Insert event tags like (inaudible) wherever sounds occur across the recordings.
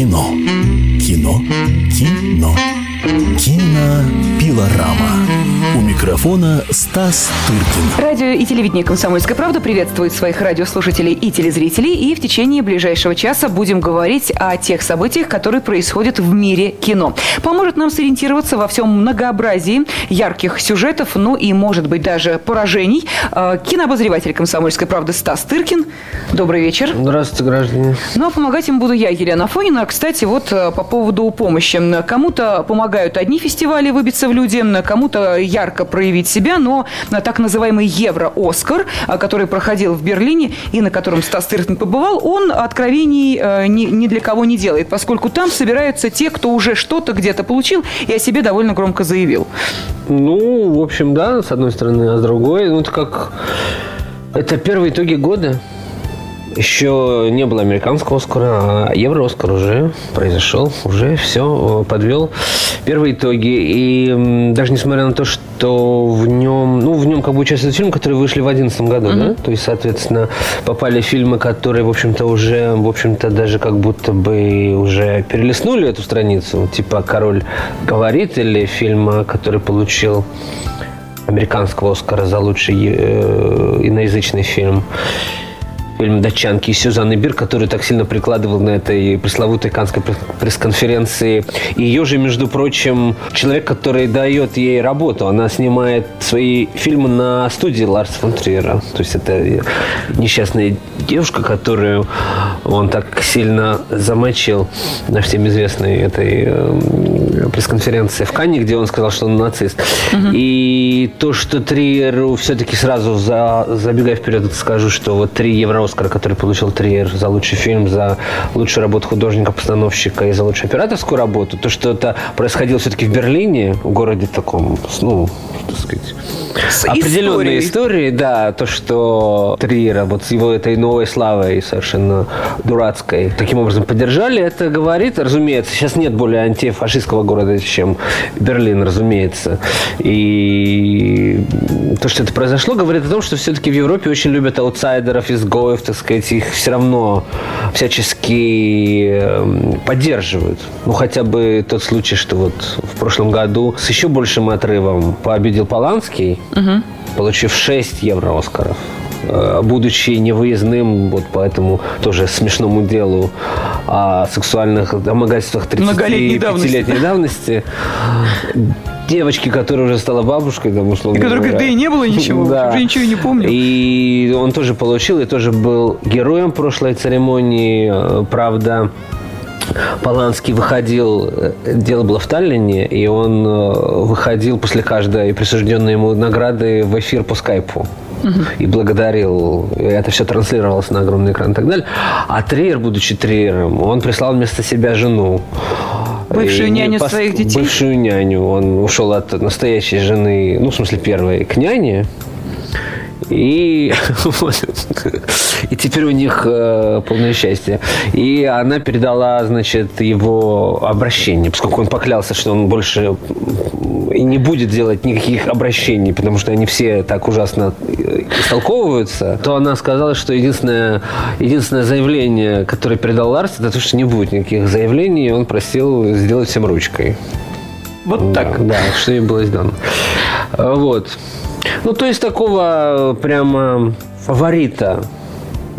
Кино. Кино. Кино. Кинопилорама. У микрофона Стас Тыркин. Радио и телевидение «Комсомольская правда» приветствует своих радиослушателей и телезрителей. И в течение ближайшего часа будем говорить о тех событиях, которые происходят в мире кино. Поможет нам сориентироваться во всем многообразии ярких сюжетов, ну и, может быть, даже поражений. Э, кинообозреватель «Комсомольской правды» Стас Тыркин. Добрый вечер. Здравствуйте, граждане. Ну, а помогать им буду я, Елена Фонина. Кстати, вот э, по поводу помощи. Кому-то помогают одни фестивали выбиться в люди, кому-то ярко проявить себя, но на так называемый Евро-Оскар, а, который проходил в Берлине и на котором Стас Тыркин побывал, он откровений э, ни, ни для кого не делает, поскольку там собираются те, кто уже что-то где-то получил и о себе довольно громко заявил. Ну, в общем, да, с одной стороны, а с другой, ну, это как... Это первые итоги года. Еще не было американского Оскара, а Евро-Оскар уже произошел, уже все подвел первые итоги. И даже несмотря на то, что в нем, ну, в нем как бы участвуют фильмы, которые вышли в 2011 году, mm-hmm. да? То есть, соответственно, попали фильмы, которые, в общем-то, уже, в общем-то, даже как будто бы уже перелистнули эту страницу, типа «Король говорит» или фильм, который получил американского Оскара за лучший э, иноязычный фильм фильм «Датчанки» и Сюзанны Бир, который так сильно прикладывал на этой пресловутой канской пресс-конференции. И ее же, между прочим, человек, который дает ей работу. Она снимает свои фильмы на студии Ларса фон Триера. То есть это несчастная девушка, которую он так сильно замочил на всем известной этой э, пресс-конференции в Канне, где он сказал, что он нацист. Угу. И то, что Триеру все-таки сразу за, забегая вперед, скажу, что вот три евро Оскара, который получил Триер за лучший фильм, за лучшую работу художника-постановщика и за лучшую операторскую работу, то, что это происходило все-таки в Берлине, в городе таком, ну, так сказать, с определенной историей. истории, да, то, что Триера вот с его этой новой славой совершенно дурацкой таким образом поддержали, это говорит, разумеется, сейчас нет более антифашистского города, чем Берлин, разумеется. И то, что это произошло, говорит о том, что все-таки в Европе очень любят аутсайдеров, изгоев, так сказать, их все равно всячески эм, поддерживают. Ну, хотя бы тот случай, что вот в прошлом году с еще большим отрывом победил Поланский, угу. получив 6 евро Оскаров будучи невыездным вот по этому тоже смешному делу о сексуальных домогательствах 35-летней давности, девочки, которая уже стала бабушкой, там, условно И которая говорит, да и не было ничего, да. уже ничего не помню. И он тоже получил, и тоже был героем прошлой церемонии, э, правда, Поланский выходил, э, дело было в Таллине, и он э, выходил после каждой присужденной ему награды в эфир по скайпу. И благодарил, это все транслировалось на огромный экран и так далее. А Триер, будучи Триером, он прислал вместо себя жену. Бывшую и няню пос... своих детей? Бывшую няню. Он ушел от настоящей жены, ну, в смысле, первой, к няне. И, (laughs) и теперь у них э, полное счастье. И она передала, значит, его обращение, поскольку он поклялся, что он больше и не будет делать никаких обращений, потому что они все так ужасно э, истолковываются, то она сказала, что единственное, единственное заявление, которое передал Ларс, это то, что не будет никаких заявлений, и он просил сделать всем ручкой. Вот так. Да, да что им было сделано. Вот. Ну, то есть такого прямо фаворита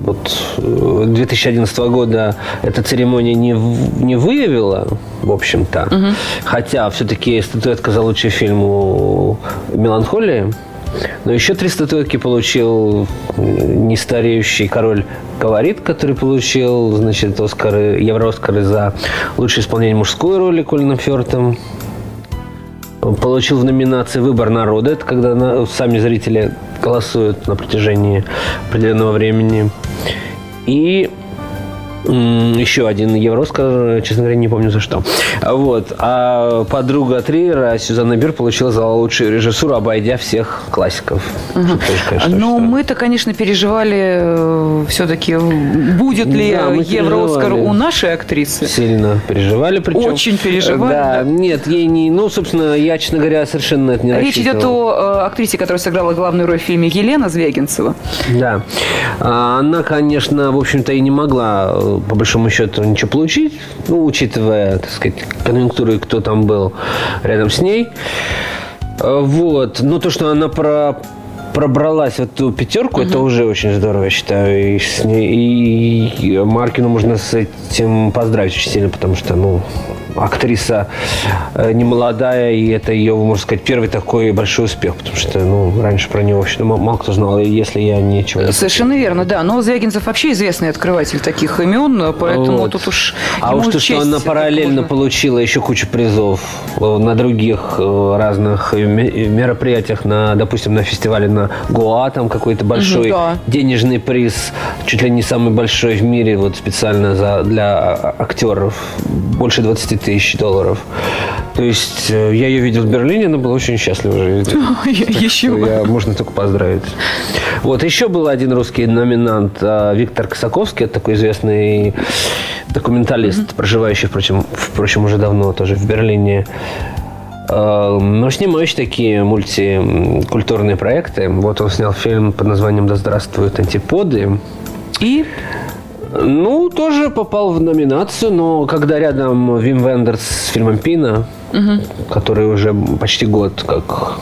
вот 2011 э, года эта церемония не, не выявила, в общем-то. Угу. Хотя все-таки статуэтка за лучший фильм у «Меланхолии». Но еще три статуэтки получил нестареющий король говорит, который получил, значит, Оскары, Евро-Оскары за лучшее исполнение мужской роли Колином Фёртом получил в номинации «Выбор народа». Это когда на, сами зрители голосуют на протяжении определенного времени. И еще один Евроскар, честно говоря, не помню за что. Вот. А подруга Триера, Сюзанна Бир, получила за лучшую режиссуру, обойдя всех классиков. Угу. Но мы-то, конечно, переживали э, все-таки, будет ли да, Евро-Оскар у нашей актрисы. Сильно переживали, причем. Очень переживали. Да, да. нет, ей не... Ну, собственно, я, честно говоря, совершенно это не Речь идет о э, актрисе, которая сыграла главную роль в фильме Елена Звягинцева. Да. А она, конечно, в общем-то, и не могла по большому счету ничего получить, ну, учитывая, так сказать, конъюнктуру и кто там был рядом с ней. Э, вот. Но то, что она про пробралась в эту пятерку, угу. это уже очень здорово, я считаю. И, с ней, и Маркину можно с этим поздравить очень сильно, потому что, ну, актриса э, не молодая, и это ее, можно сказать, первый такой большой успех, потому что, ну, раньше про нее вообще мало кто знал, если я ничего не Совершенно верно, да. Но Звягинцев вообще известный открыватель таких имен, поэтому вот. тут уж А уж то, что она параллельно получила еще кучу призов э, на других э, разных мероприятиях, на, допустим, на фестивале на Гоа, там какой-то большой угу, да. денежный приз, чуть ли не самый большой в мире, вот специально за, для актеров, больше 20 тысяч долларов. То есть э, я ее видел в Берлине, она была очень счастлива жить. (laughs) Еще я, Можно только поздравить. Вот, еще был один русский номинант а, Виктор Косаковский, это такой известный документалист, проживающий, впрочем, впрочем, уже давно тоже в Берлине. А, но снимающий такие мультикультурные проекты. Вот он снял фильм под названием «Да здравствуют антиподы». И ну, тоже попал в номинацию, но когда рядом Вим Вендерс с фильмом Пина, угу. который уже почти год как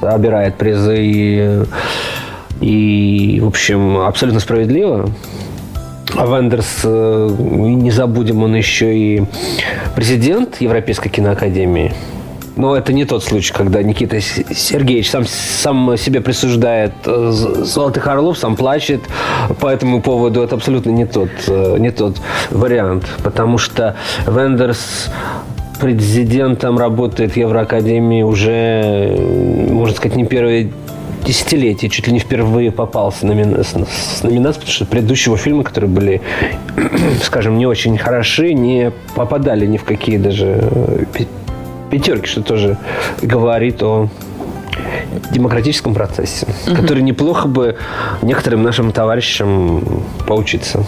собирает призы и, и в общем, абсолютно справедливо. А Вендерс, э, не забудем, он еще и президент Европейской киноакадемии. Но это не тот случай, когда Никита Сергеевич сам, сам себе присуждает э, золотых орлов, сам плачет по этому поводу. Это абсолютно не тот, э, не тот вариант. Потому что Вендерс президентом работает в Евроакадемии уже, можно сказать, не первые десятилетие, чуть ли не впервые попался на номина... с номинацией, потому что предыдущего фильма, которые были, (clears throat) скажем, не очень хороши, не попадали ни в какие даже пятерки, что тоже говорит о демократическом процессе, угу. который неплохо бы некоторым нашим товарищам поучиться.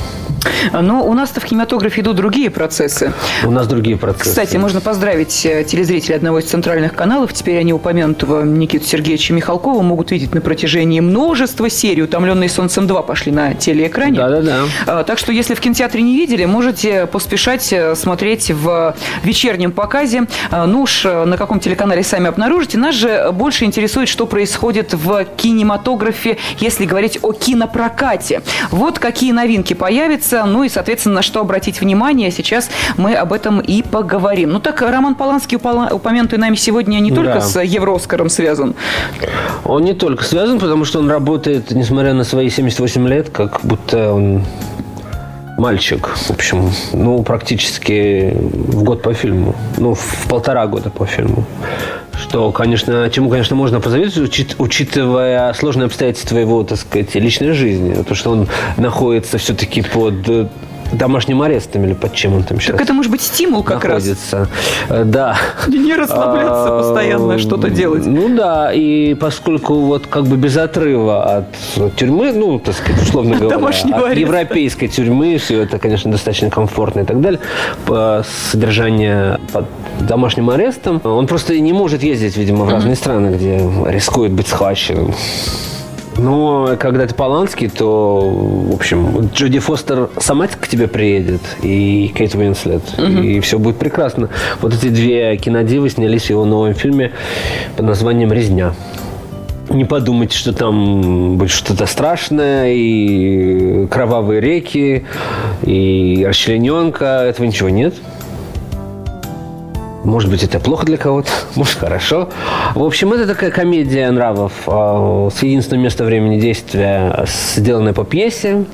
Но у нас-то в кинематографе идут другие процессы. У нас другие процессы. Кстати, можно поздравить э, телезрителей одного из центральных каналов. Теперь они упомянутого Никиту Сергеевича Михалкова могут видеть на протяжении множества серий. «Утомленные солнцем 2» пошли на телеэкране. Да-да-да. Так что, если в кинотеатре не видели, можете поспешать э, смотреть в вечернем показе. А, ну уж э, на каком телеканале сами обнаружите. Нас же больше интересует, что происходит в кинематографе, если говорить о кинопрокате. Вот какие новинки появятся, ну и, соответственно, на что обратить внимание. Сейчас мы об этом и поговорим. Ну так, Роман Поланский, упомянутый нами сегодня, не только да. с Евроскаром связан. Он не только связан, потому что он работает, несмотря на свои 78 лет, как будто он мальчик. В общем, ну, практически в год по фильму. Ну, в полтора года по фильму. Что, конечно, чему, конечно, можно позавидовать, учит, учитывая сложные обстоятельства его, так сказать, личной жизни. То, что он находится все-таки под домашним арестом или под чем он там сейчас Так это может быть стимул как находится. раз. Э, да. (laughs) Не расслабляться а, постоянно, что-то делать. Ну да, и поскольку вот как бы без отрыва от тюрьмы, ну, так сказать, условно (laughs) говоря, от ареста. европейской тюрьмы, все это, конечно, достаточно комфортно и так далее, по содержание под домашним арестом, он просто не может ездить, видимо, в разные страны, где рискует быть схваченным. Но когда ты Поланский, то, в общем, Джоди Фостер сама к тебе приедет, и Кейт Уинслет, угу. и все будет прекрасно. Вот эти две кинодивы снялись в его новом фильме под названием «Резня». Не подумайте, что там будет что-то страшное, и кровавые реки, и расчлененка. Этого ничего нет. Может быть, это плохо для кого-то, (laughs) может, хорошо. В общем, это такая комедия нравов а, с единственным местом времени действия, сделанная по пьесе.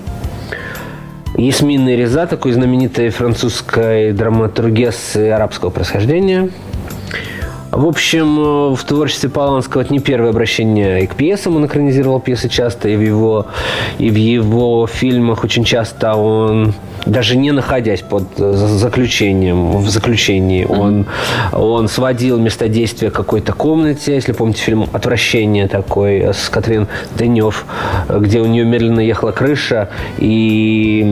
Ясмин Реза, такой знаменитой французской драматургессы арабского происхождения. В общем, в творчестве Поланского это не первое обращение и к пьесам. Он экранизировал пьесы часто, и в его, и в его фильмах очень часто он даже не находясь под э, заключением, в заключении, mm-hmm. он, он сводил место действия какой-то комнате, если помните фильм «Отвращение» такой э, с Катрин Денев, где у нее медленно ехала крыша, и,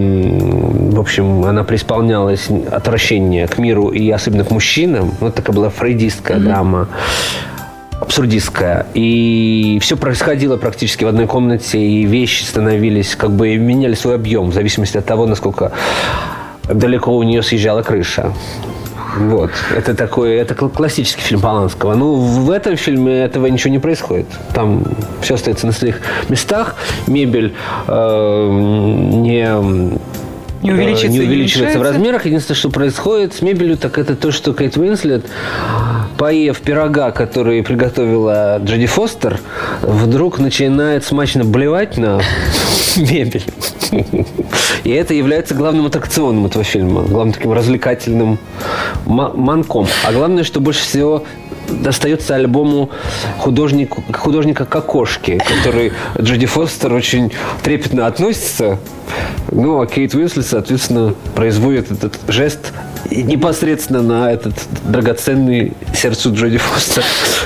в общем, она преисполнялась отвращение к миру и особенно к мужчинам. Вот такая была фрейдистская mm-hmm. драма абсурдистская. И все происходило практически в одной комнате, и вещи становились, как бы меняли свой объем в зависимости от того, насколько далеко у нее съезжала крыша. Вот. Это такой, это классический фильм Поланского. Ну, в этом фильме этого ничего не происходит. Там все остается на своих местах. Мебель э, не не увеличивается, не увеличивается в размерах. Единственное, что происходит с мебелью, так это то, что Кейт Уинслет, поев пирога, который приготовила Джоди Фостер, вдруг начинает смачно блевать на (laughs) мебель. И это является главным аттракционом этого фильма, главным таким развлекательным манком. А главное, что больше всего достается альбому художнику, художника Кокошки, который Джоди Фостер очень трепетно относится. Ну, а Кейт Уинслет, соответственно, производит этот жест непосредственно на этот драгоценный сердцу Джоди Фостер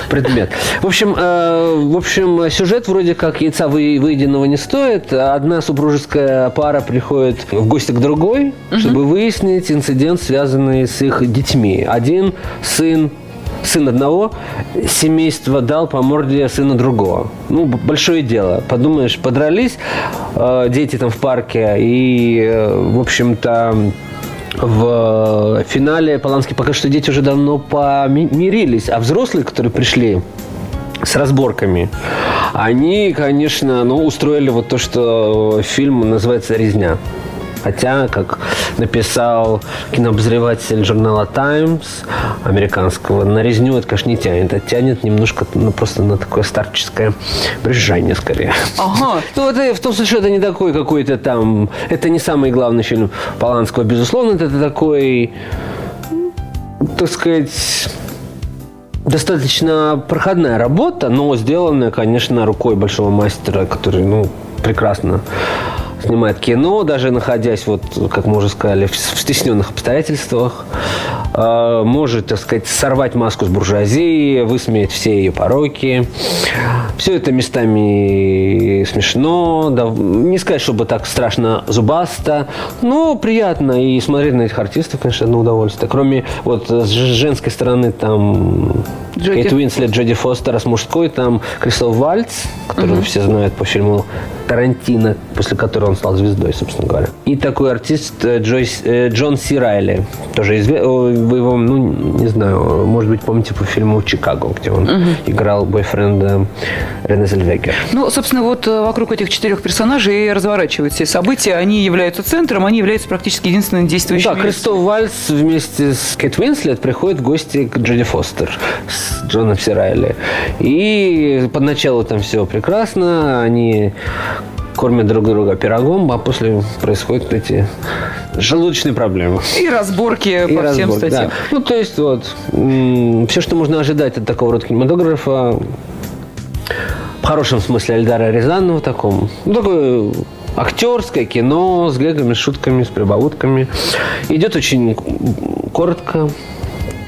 предмет. В общем, э, в общем, сюжет вроде как яйца вы, выеденного не стоит. Одна супружеская пара приходит в гости к другой, чтобы выяснить инцидент, связанный с их детьми. Один сын сын одного семейства дал по морде сына другого. Ну, большое дело. Подумаешь, подрались э, дети там в парке, и, э, в общем-то, в финале Поланский покажет, что дети уже давно помирились, а взрослые, которые пришли с разборками, они, конечно, ну, устроили вот то, что фильм называется «Резня». Хотя, как написал кинообозреватель журнала Times американского, на резню это, конечно, не тянет. Это тянет немножко ну, просто на такое старческое брюзжание, скорее. Ага. Ну, это в том смысле, это не такой какой-то там... Это не самый главный фильм Поланского, безусловно. Это такой, так сказать достаточно проходная работа, но сделанная, конечно, рукой большого мастера, который, ну, прекрасно снимает кино, даже находясь, вот, как мы уже сказали, в стесненных обстоятельствах, э, может, так сказать, сорвать маску с буржуазии, высмеять все ее пороки. Все это местами смешно, да, не сказать, чтобы так страшно зубасто, но приятно и смотреть на этих артистов, конечно, одно удовольствие. Кроме вот с женской стороны там Джоди. Кейт Уинслет, Джоди Фостер, а с мужской там Кристоф Вальц, которого угу. все знают по фильму Тарантино, после которого он стал звездой, собственно говоря. И такой артист э, Джойс, э, Джон Си Райли. Тоже известный. Вы его, ну, не знаю, может быть, помните по фильму «Чикаго», где он угу. играл бойфренда Рене Зельвегер. Ну, собственно, вот э, вокруг этих четырех персонажей и разворачиваются события. Они являются центром, они являются практически единственным действующим. Да, Кристоф Вальц вместе с Кейт Уинслет приходит в гости к Джоди Фостер с Джоном Си Райли. И поначалу там все прекрасно. Они кормят друг друга пирогом, а после происходят эти желудочные проблемы. И разборки и по разборки, всем статьям. Да. Ну, то есть, вот, все, что можно ожидать от такого рода кинематографа, в хорошем смысле Эльдара Рязанова, таком, ну, такое актерское кино с гэгами, с шутками, с прибаутками. Идет очень коротко,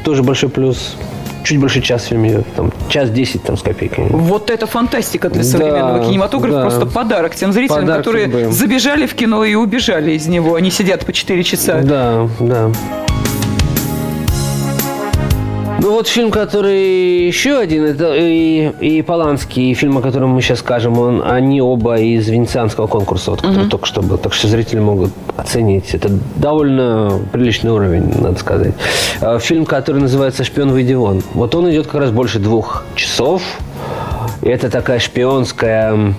тоже большой плюс чуть больше час фильм идет, там, час десять там с копейками. Вот это фантастика для современного да, кинематографа, да. просто подарок тем зрителям, подарок которые судьбы. забежали в кино и убежали из него, они сидят по 4 часа. Да, да. Ну вот фильм, который еще один, это и, и Поланский, и фильм, о котором мы сейчас скажем, он, они оба из венецианского конкурса, вот, который uh-huh. только что был. Так что зрители могут оценить. Это довольно приличный уровень, надо сказать. А, фильм, который называется «Шпион, выйди вон». Вот он идет как раз больше двух часов. И это такая шпионская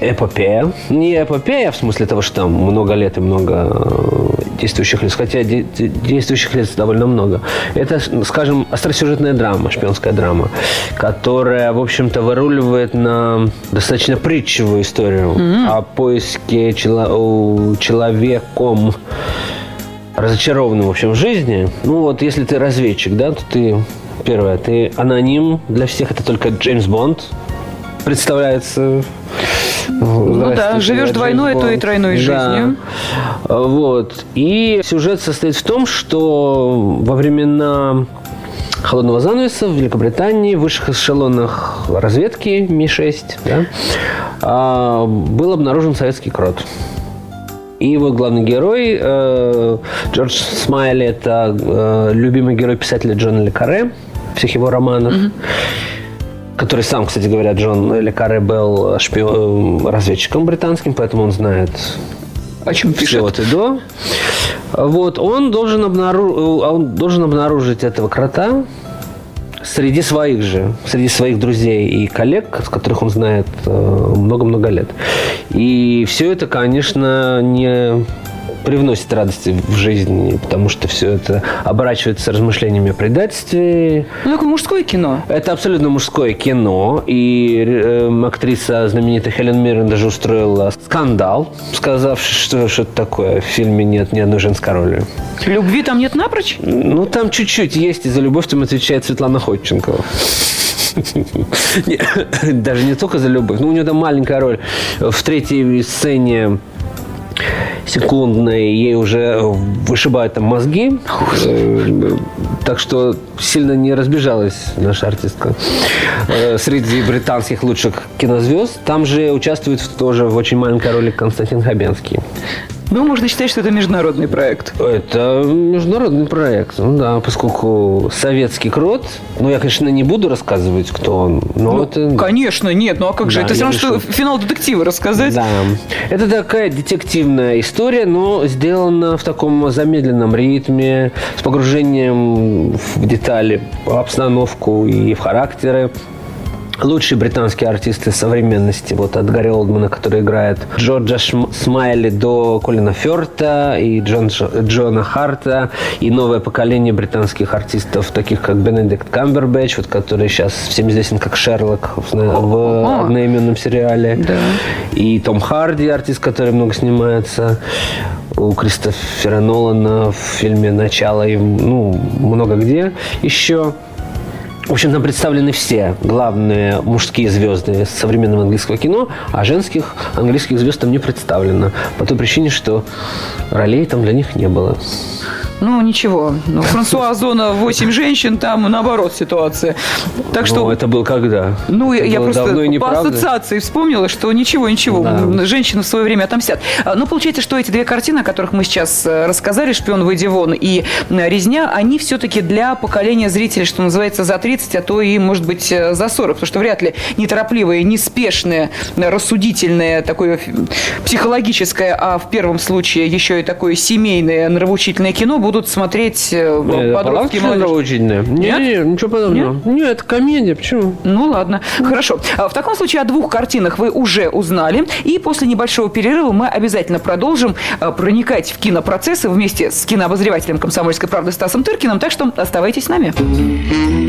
эпопея. Не эпопея в смысле того, что там много лет и много э, действующих лиц, хотя действующих лиц довольно много. Это, скажем, остросюжетная драма, шпионская драма, которая, в общем-то, выруливает на достаточно притчевую историю mm-hmm. о поиске чело- человеком разочарованным, в общем, в жизни. Ну вот, если ты разведчик, да, то ты Первое, ты аноним. Для всех это только Джеймс Бонд представляется ну да, живешь двойной, то и тройной да. жизнью. Вот. И сюжет состоит в том, что во времена холодного занавеса в Великобритании в высших эшелонах разведки Ми-6 да, а, был обнаружен советский крот. И вот главный герой э, Джордж Смайли – это э, любимый герой писателя Джона Лекаре, всех его романов. Mm-hmm который сам, кстати говоря, Джон Лекаре был шпион, разведчиком британским, поэтому он знает о чем пишет. От и до. Вот, он должен, обнару... он должен обнаружить этого крота среди своих же, среди своих друзей и коллег, с которых он знает э, много-много лет. И все это, конечно, не привносит радости в жизнь, потому что все это оборачивается размышлениями о предательстве. Ну, такое мужское кино. Это абсолютно мужское кино. И э, актриса знаменитая Хелен Миррен даже устроила скандал, сказав, что что-то такое. В фильме нет ни одной женской роли. Любви там нет напрочь? Ну, там чуть-чуть есть, и за любовь там отвечает Светлана Ходченкова. (coughs) Даже не только за любовь. Ну, у нее там маленькая роль. В третьей сцене секундной, ей уже вышибают там мозги. Э, так что сильно не разбежалась наша артистка э, среди британских лучших кинозвезд. Там же участвует тоже в очень маленькой роли Константин Хабенский. Ну, можно считать, что это международный проект. Это международный проект, ну да, поскольку советский крот, ну, я, конечно, не буду рассказывать, кто он, но ну, это... Конечно, нет, ну а как же, да, это все равно, что финал детектива рассказать. Да, это такая детективная история, но сделана в таком замедленном ритме, с погружением в детали, в обстановку и в характеры лучшие британские артисты современности, вот от Гарри Олдмана, который играет Джорджа Смайли до Колина Ферта и Джон, Джона Харта, и новое поколение британских артистов, таких как Бенедикт Камбербэтч, вот, который сейчас всем известен как Шерлок в, в одноименном сериале, да. и Том Харди, артист, который много снимается, у Кристофера Нолана в фильме «Начало» и ну, много где еще. В общем, там представлены все главные мужские звезды современного английского кино, а женских английских звезд там не представлено. По той причине, что ролей там для них не было. Ну, ничего. Ну, Франсуа Озона «Восемь женщин», там наоборот ситуация. Так что... Ну, это был когда? Ну, это я просто по ассоциации вспомнила, что ничего, ничего, да. женщины в свое время отомстят. А, ну, получается, что эти две картины, о которых мы сейчас э, рассказали, «Шпион, выйди вон» и «Резня», они все-таки для поколения зрителей, что называется, за 30, а то и, может быть, э, за 40, потому что вряд ли неторопливое, неспешное, рассудительное, такое психологическое, а в первом случае еще и такое семейное, нравоучительное кино будут смотреть э, Нет, подростки молодежь. Нет? Нет, ничего подобного. Нет? Нет, комедия, почему? Ну ладно, хорошо. А в таком случае о двух картинах вы уже узнали. И после небольшого перерыва мы обязательно продолжим э, проникать в кинопроцессы вместе с кинообозревателем «Комсомольской правды» Стасом Тыркиным. Так что оставайтесь с нами.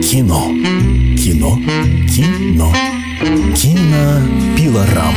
Кино. Кино. Кино. Кинопилорама.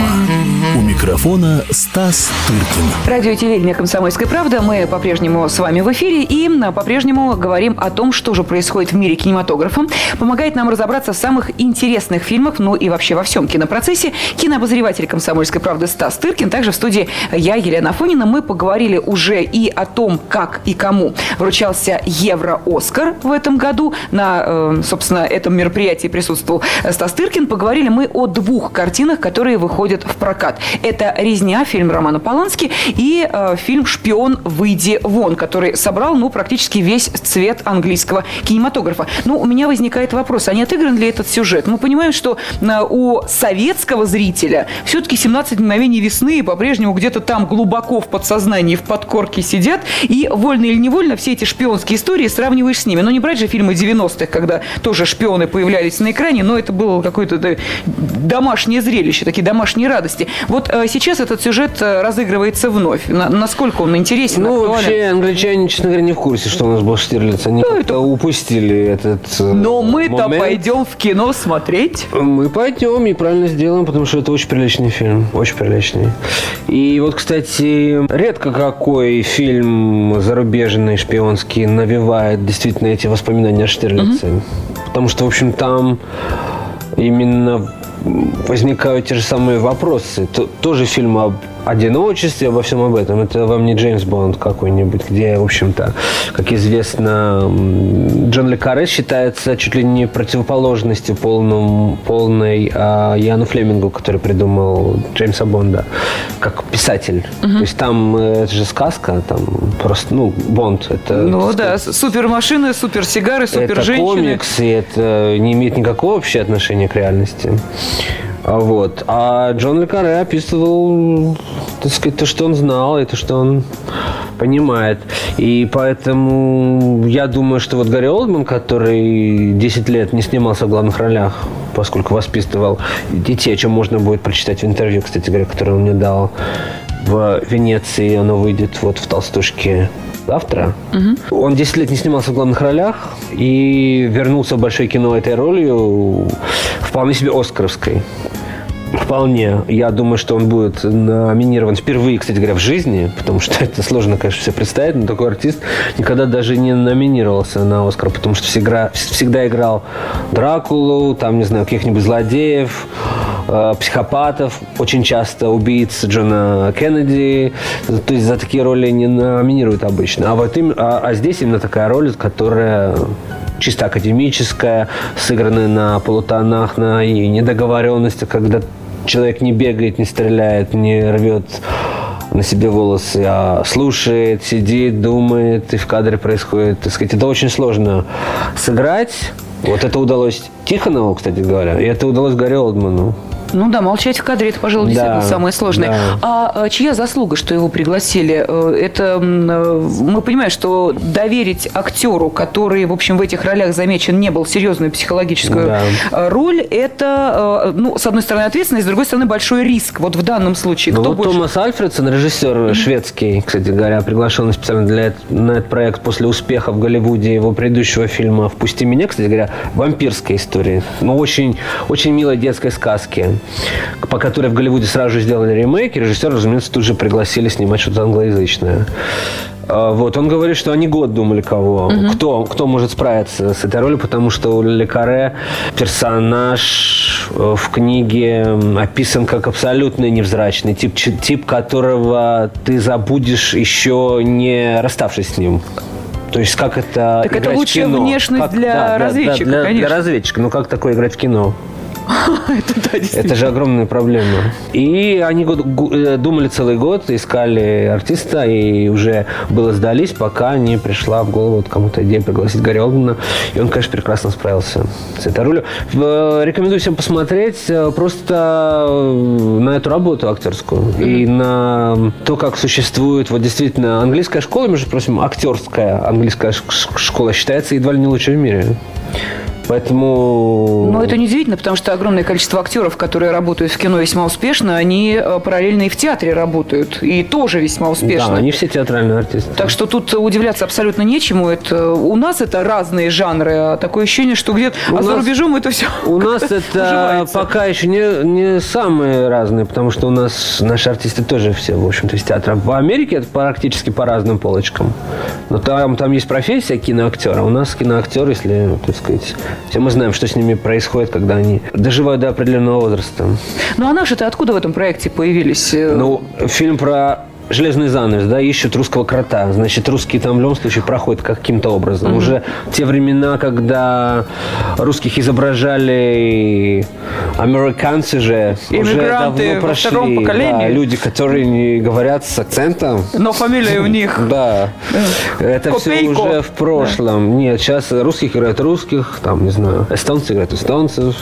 У микрофона Стас Тыркин. Радио и телевидение «Комсомольская правда». Мы по-прежнему с вами в эфире и по-прежнему говорим о том, что же происходит в мире кинематографа. Помогает нам разобраться в самых интересных фильмах, ну и вообще во всем кинопроцессе. Кинообозреватель «Комсомольской правды» Стас Тыркин. Также в студии я, Елена Афонина. Мы поговорили уже и о том, как и кому вручался Евро-Оскар в этом году. На, э, собственно, этом мероприятии присутствовал Стас Тыркин. Поговорили мы о двух картинах, которые выходят в прокат. Это «Резня», фильм Романа Полански, и э, фильм «Шпион, выйди вон», который собрал, ну, практически весь цвет английского кинематографа. Ну, у меня возникает вопрос, а не отыгран ли этот сюжет? Мы понимаем, что э, у советского зрителя все-таки «17 мгновений весны» по-прежнему где-то там глубоко в подсознании, в подкорке сидят, и вольно или невольно все эти шпионские истории сравниваешь с ними. Но не брать же фильмы 90-х, когда тоже шпионы появлялись на экране, но это было какое-то домашнее зрелище, такие домашние радости. Вот э, сейчас этот сюжет э, разыгрывается вновь. На, насколько он интересен, Ну, актуален? вообще, англичане, честно говоря, не в курсе, что у нас был Штирлиц. Они ну, это... упустили этот э, Но мы-то пойдем в кино смотреть. Мы пойдем и правильно сделаем, потому что это очень приличный фильм. Очень приличный. И вот, кстати, редко какой фильм зарубежный, шпионский навевает действительно эти воспоминания о Штирлице. Угу. Потому что, в общем, там именно возникают те же самые вопросы. Тоже фильм об одиночестве, обо всем об этом. Это вам не Джеймс Бонд какой-нибудь, где, в общем-то, как известно, Джон Ле Карре считается чуть ли не противоположностью полным, полной а, Яну Флемингу, который придумал Джеймса Бонда, как писатель. Угу. То есть там э, это же сказка, там просто, ну, Бонд. Это, ну да, супер машины, супер сигары, супер женщины. Это комикс, и это не имеет никакого общего отношения к реальности. А вот. А Джон Ле Карре описывал, так сказать, то, что он знал, и то, что он Понимает. И поэтому я думаю, что вот Гарри Олдман, который 10 лет не снимался в главных ролях, поскольку воспитывал детей, о чем можно будет прочитать в интервью, кстати говоря, которое он мне дал в Венеции, оно выйдет вот в «Толстушке» завтра. Угу. Он 10 лет не снимался в главных ролях и вернулся в большое кино этой ролью вполне себе оскаровской. Вполне. Я думаю, что он будет номинирован впервые, кстати говоря, в жизни, потому что это сложно, конечно, все представить, но такой артист никогда даже не номинировался на Оскар, потому что всегда, всегда играл Дракулу, там, не знаю, каких-нибудь злодеев, э, психопатов, очень часто убийц Джона Кеннеди. То есть за такие роли не номинируют обычно. А, вот им, а, а здесь именно такая роль, которая чисто академическая, сыгранная на полутонах, на и недоговоренности, когда человек не бегает, не стреляет, не рвет на себе волосы, а слушает, сидит, думает, и в кадре происходит, так сказать, это очень сложно сыграть. Вот это удалось Тихонову, кстати говоря, и это удалось Гарри Олдману. Ну да, молчать в кадре, это, пожалуй, действительно да, самое сложное. Да. А, а чья заслуга, что его пригласили? Э, это э, мы понимаем, что доверить актеру, который, в общем, в этих ролях замечен, не был серьезную психологическую да. Э, роль, это, ну, с одной стороны, ответственность, с другой стороны, большой риск. Вот в данном случае. Ну, кто вот больше... Томас Альфредсон, режиссер mm-hmm. шведский, кстати говоря, приглашенный специально для на этот проект после успеха в Голливуде его предыдущего фильма «Впусти меня», кстати говоря, вампирская история. Ну, очень, очень милой детской сказки по которой в Голливуде сразу же сделали ремейк, и режиссер, разумеется, тут же пригласили снимать что-то англоязычное. А, вот, он говорит, что они год думали, кого, угу. кто, кто может справиться с этой ролью, потому что у Лекаре персонаж э, в книге описан как абсолютно невзрачный, тип, тип которого ты забудешь еще не расставшись с ним. То есть как это Так это лучшая внешность как, для да, разведчика, для, конечно. Для разведчика. Ну как такое играть в кино? (laughs) это, да, это же огромная проблема. И они э, думали целый год, искали артиста, и уже было сдались, пока не пришла в голову кому-то идея пригласить Гарри Олдмана. И он, конечно, прекрасно справился с этой ролью. Рекомендую всем посмотреть э, просто э, на эту работу актерскую mm-hmm. и на то, как существует вот действительно английская школа, между прочим, актерская английская школа считается едва ли не лучшей в мире. Поэтому... Но это неудивительно, потому что огромное количество актеров, которые работают в кино весьма успешно, они э, параллельно и в театре работают. И тоже весьма успешно. Да, они все театральные артисты. Так что тут удивляться абсолютно нечему. Это, у нас это разные жанры. А такое ощущение, что где-то... А нас, за рубежом это все У нас (laughs) это пока еще не, не самые разные, потому что у нас наши артисты тоже все, в общем-то, из театра. В Америке это практически по разным полочкам. Но там, там есть профессия киноактера. У нас киноактер, если, так сказать, все мы знаем, что с ними происходит, когда они доживают до определенного возраста. Ну а наши-то откуда в этом проекте появились? Ну, фильм про железный занавес, да, ищут русского крота. Значит, русские там в любом случае проходят каким-то образом. Mm-hmm. Уже те времена, когда русских изображали американцы же, уже давно прошли. Да, люди, которые не говорят с акцентом. Но фамилия у них. (laughs) Да. Это все уже в прошлом. Нет, сейчас русских играют русских, там, не знаю, эстонцы играют эстонцев,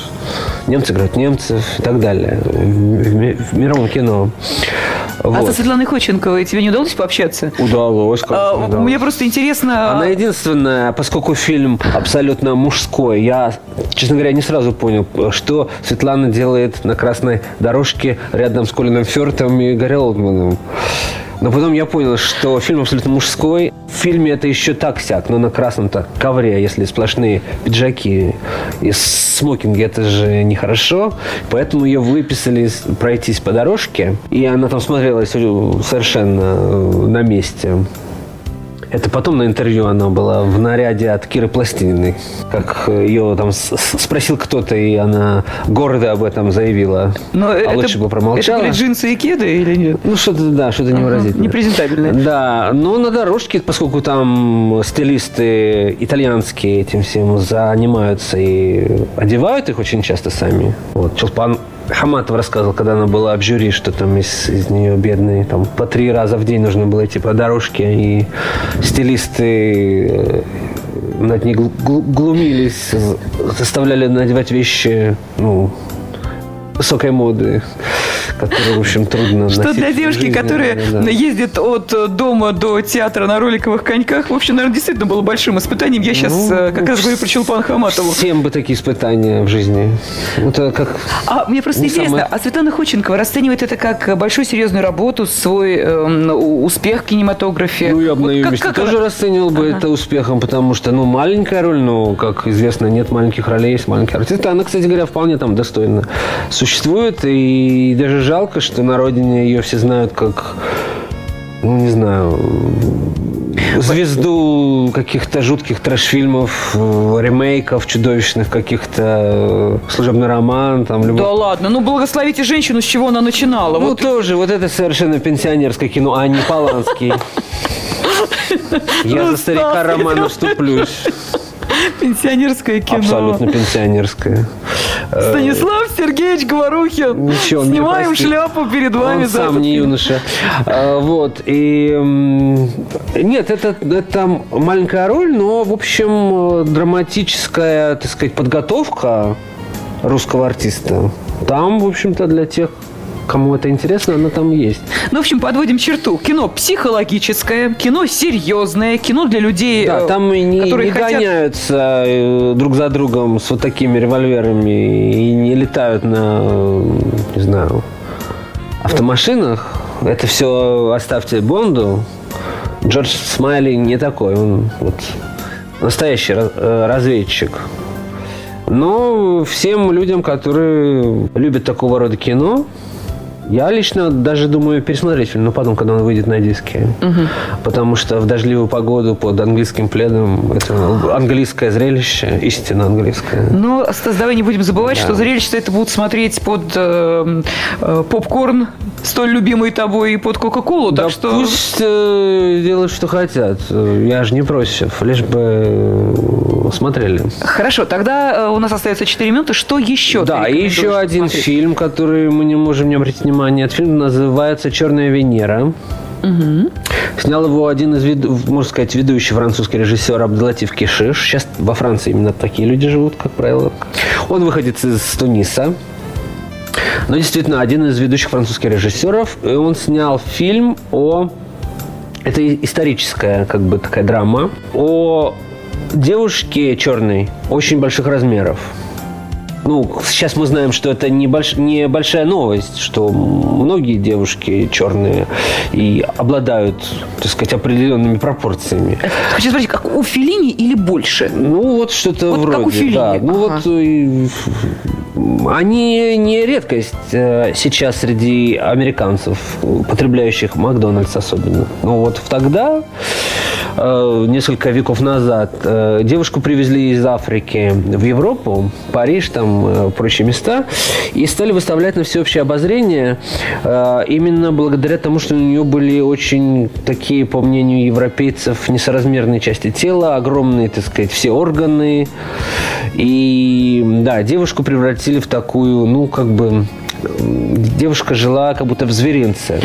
немцы играют немцев и так далее. В мировом кино. Вот. А со Светланой Ходченковой тебе не удалось пообщаться? Удалось, а, удалось. Мне просто интересно... Она единственная, поскольку фильм абсолютно мужской, я, честно говоря, не сразу понял, что Светлана делает на красной дорожке рядом с Колином Фёртом и Гарри Олдманом. Но потом я понял, что фильм абсолютно мужской. В фильме это еще так-сяк, но на красном-то ковре, если сплошные пиджаки и смокинги, это же нехорошо. Поэтому ее выписали пройтись по дорожке, и она там смотрелась совершенно на месте. Это потом на интервью она была в наряде от Киры Пластининой. Как ее там спросил кто-то, и она гордо об этом заявила. Но а это, лучше бы промолчала. Это были джинсы и кеды или нет? Ну, что-то, да, что-то невыразительное. Непрезентабельное. Да, но на дорожке, поскольку там стилисты итальянские этим всем занимаются и одевают их очень часто сами. Вот, Чулпан Хаматов рассказывал, когда она была в жюри, что там из, из нее бедные, там по три раза в день нужно было идти по дорожке, и стилисты э, над ней глумились, заставляли надевать вещи, ну, высокой моды, которую, в общем, трудно Что для девушки, жизни, которая да, да. ездит от э, дома до театра на роликовых коньках, в общем, наверное, действительно было большим испытанием. Я сейчас Ну, как раз говорю про Чулпан Хаматову. Всем бы такие испытания в жизни. Это как А мне просто интересно, самое- а Светлана Ходченкова расценивает это как большую серьезную работу, свой у- успех в кинематографе? Ну, я бы Вот на ее как- месте как тоже она- расценивал бы это успехом, потому что, ну, маленькая роль, ну, как известно, нет маленьких ролей, есть маленькие артисты. Она, кстати говоря, вполне там достойно существует, и даже жалко, что на родине ее все знают как, ну, не знаю, звезду каких-то жутких трэш-фильмов, ремейков чудовищных каких-то, служебный роман, там, любовь. Да ладно, ну благословите женщину, с чего она начинала. Ну, вот тоже, вот это совершенно пенсионерское кино, а не Поланский. Я за старика Романа вступлюсь. пенсионерское кино. Абсолютно пенсионерское. Станислав Сергеевич Говорухин. Ничего, Снимаем шляпу перед вами Он за сам не юноша. А, Вот. И нет, это, это маленькая роль, но, в общем, драматическая, так сказать, подготовка русского артиста. Там, в общем-то, для тех, кому это интересно, она там есть. Ну, в общем, подводим черту. Кино психологическое, кино серьезное, кино для людей, Да, э, там и не, которые не хотят... гоняются э, друг за другом с вот такими револьверами и не летают на, э, не знаю, автомашинах. Это все оставьте Бонду. Джордж Смайли не такой, он вот настоящий раз- разведчик. Но всем людям, которые любят такого рода кино, я лично даже думаю пересмотреть фильм, но потом, когда он выйдет на диске. Потому что в дождливую погоду под английским пледом это английское зрелище, истинно английское. Но, Стас, давай не будем забывать, Да. что зрелище это будут смотреть под э, э, попкорн, столь любимый тобой, и под Кока-Колу. Да Так что пусть э, делают, что хотят. Я же не против, лишь бы э, смотрели. Хорошо, тогда э, у нас остается 4 минуты. Что еще? Да, и еще один посмотреть? фильм, который мы не можем не обратить внимание. Этот фильм называется «Черная Венера». Снял его один из, можно сказать, ведущий французский режиссер Абдулатив Кишиш. Сейчас во Франции именно такие люди живут, как правило. Он выходит из Туниса. Но действительно, один из ведущих французских режиссеров. И он снял фильм о... Это историческая, как бы, такая драма. О девушке черной очень больших размеров. Ну, сейчас мы знаем, что это не, больш... не большая новость, что многие девушки черные и обладают, так сказать, определенными пропорциями. Хочу спросить, как у Филини или больше? Ну, вот что-то Вот как вроде. у Феллини. Да. Ну, Ага. вот э, они не редкость э, сейчас среди американцев, потребляющих Макдональдс особенно. Ну, вот тогда, э, несколько веков назад, э, девушку привезли из Африки в Европу, Париж, там, э, прочие места, и стали выставлять на всеобщее обозрение именно благодаря тому, что у нее были очень такие, по мнению европейцев, несоразмерные части тела, огромные, так сказать, все органы. И да, девушку превратили в такую, ну, как бы, девушка жила как будто в зверинце.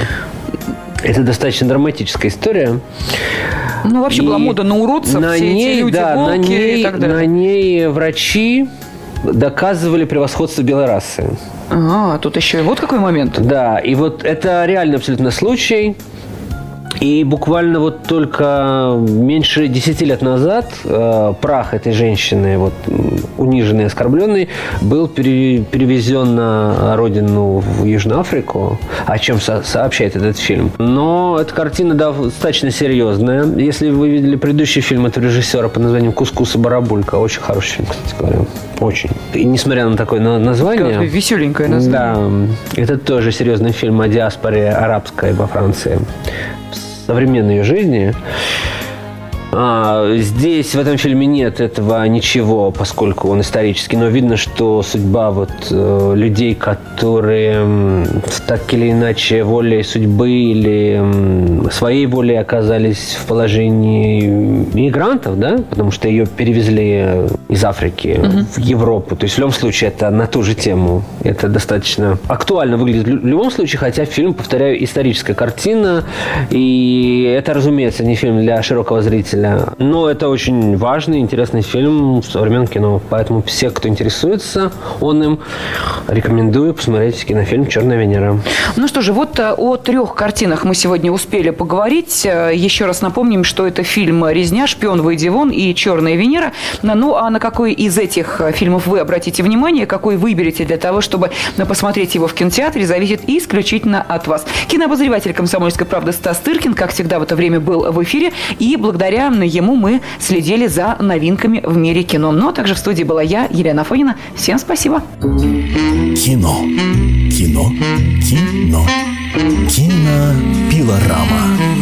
Это достаточно драматическая история. Ну, вообще была И мода на уродцев, на все ней, эти люди, да, волки на ней, и так далее. на ней врачи доказывали превосходство белой расы. А, тут еще и вот какой момент. Да, и вот это реальный абсолютно случай. И буквально вот только меньше 10 лет назад э, прах этой женщины, вот униженной, оскорбленной, был пере- перевезен на родину в Южную Африку, о чем со- сообщает этот фильм. Но эта картина достаточно серьезная. Если вы видели предыдущий фильм этого режиссера под названием «Кускус и барабулька», очень хороший фильм, кстати говоря. Очень. И несмотря на такое на- название... Какое веселенькое название. Да, это тоже серьезный фильм о диаспоре арабской во Франции современной жизни. А, здесь в этом фильме нет этого ничего, поскольку он исторический, но видно, что судьба вот э, людей, которые м, так или иначе волей судьбы или м, своей волей оказались в положении мигрантов, да, потому что ее перевезли из Африки в Европу. То есть в любом случае это на ту же тему. Это достаточно актуально выглядит в любом случае, хотя фильм, повторяю, историческая картина. И это, разумеется, не фильм для широкого зрителя. Далее. Но это очень важный, интересный фильм в современном кино. Поэтому все, кто интересуется он им, рекомендую посмотреть кинофильм «Черная Венера». Ну что же, вот э, о трех картинах мы сегодня успели поговорить. Э, Еще раз напомним, что это фильм «Резня», «Шпион, выйди вон» и «Черная Венера». Ну, а на какой из этих э, фильмов вы обратите внимание, какой выберете для того, чтобы посмотреть его в кинотеатре, зависит исключительно от вас. Кинообозреватель «Комсомольской правды» Стас Тыркин, как всегда в это время был в эфире, и благодаря ему мы следили за новинками в мире кино. Но также в студии была я, Елена Афонина. Всем спасибо. Кино. Кино. Кино. Кинопилорама.